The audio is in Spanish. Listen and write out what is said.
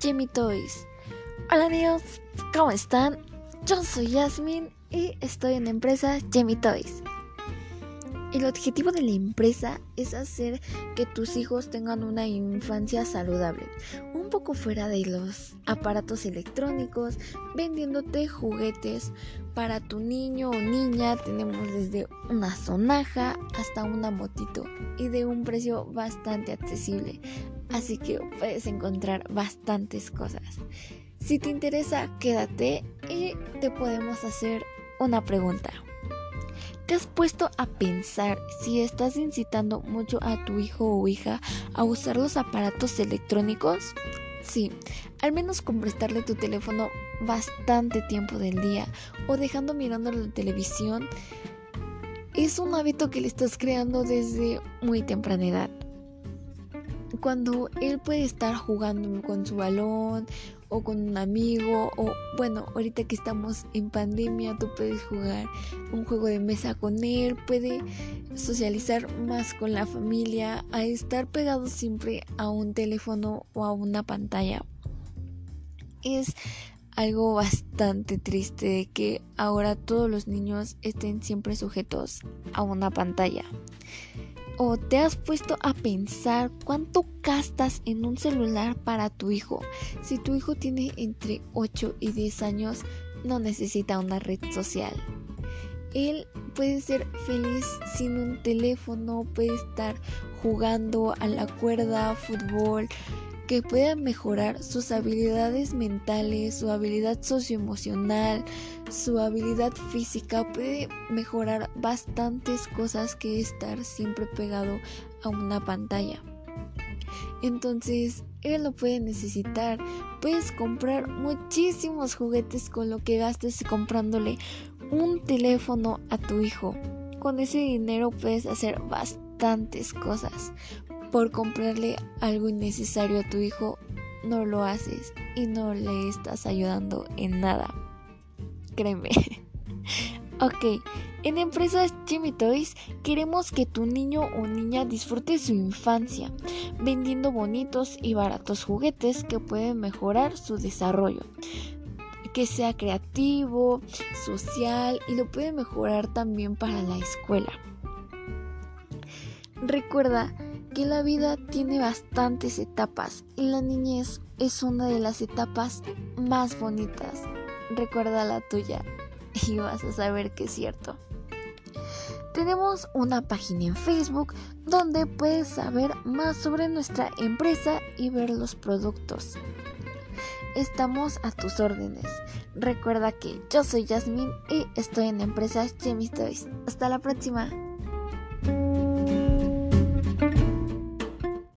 Jimmy Toys. Hola amigos, ¿cómo están? Yo soy Yasmin y estoy en la empresa Jimmy Toys. El objetivo de la empresa es hacer que tus hijos tengan una infancia saludable, un poco fuera de los aparatos electrónicos, vendiéndote juguetes para tu niño o niña. Tenemos desde una sonaja hasta una motito y de un precio bastante accesible, así que puedes encontrar bastantes cosas. Si te interesa, quédate y te podemos hacer una pregunta. ¿Te has puesto a pensar si estás incitando mucho a tu hijo o hija a usar los aparatos electrónicos? Sí, al menos con prestarle tu teléfono bastante tiempo del día o dejando mirando la televisión es un hábito que le estás creando desde muy temprana edad cuando él puede estar jugando con su balón o con un amigo o bueno, ahorita que estamos en pandemia tú puedes jugar un juego de mesa con él, puede socializar más con la familia, a estar pegado siempre a un teléfono o a una pantalla. Es algo bastante triste de que ahora todos los niños estén siempre sujetos a una pantalla. ¿O te has puesto a pensar cuánto gastas en un celular para tu hijo? Si tu hijo tiene entre 8 y 10 años, no necesita una red social. Él puede ser feliz sin un teléfono, puede estar jugando a la cuerda, fútbol, que pueda mejorar sus habilidades mentales, su habilidad socioemocional, su habilidad física, puede mejorar bastantes cosas que estar siempre pegado a una pantalla. Entonces, él lo puede necesitar. Puedes comprar muchísimos juguetes con lo que gastes comprándole un teléfono a tu hijo. Con ese dinero puedes hacer bastantes cosas por comprarle algo innecesario a tu hijo, no lo haces y no le estás ayudando en nada. Créeme. ok, en Empresas Jimmy Toys queremos que tu niño o niña disfrute su infancia, vendiendo bonitos y baratos juguetes que pueden mejorar su desarrollo que sea creativo, social y lo puede mejorar también para la escuela. Recuerda que la vida tiene bastantes etapas y la niñez es una de las etapas más bonitas. Recuerda la tuya y vas a saber que es cierto. Tenemos una página en Facebook donde puedes saber más sobre nuestra empresa y ver los productos. Estamos a tus órdenes. Recuerda que yo soy Jasmine y estoy en Empresas Jamie Toys. Hasta la próxima.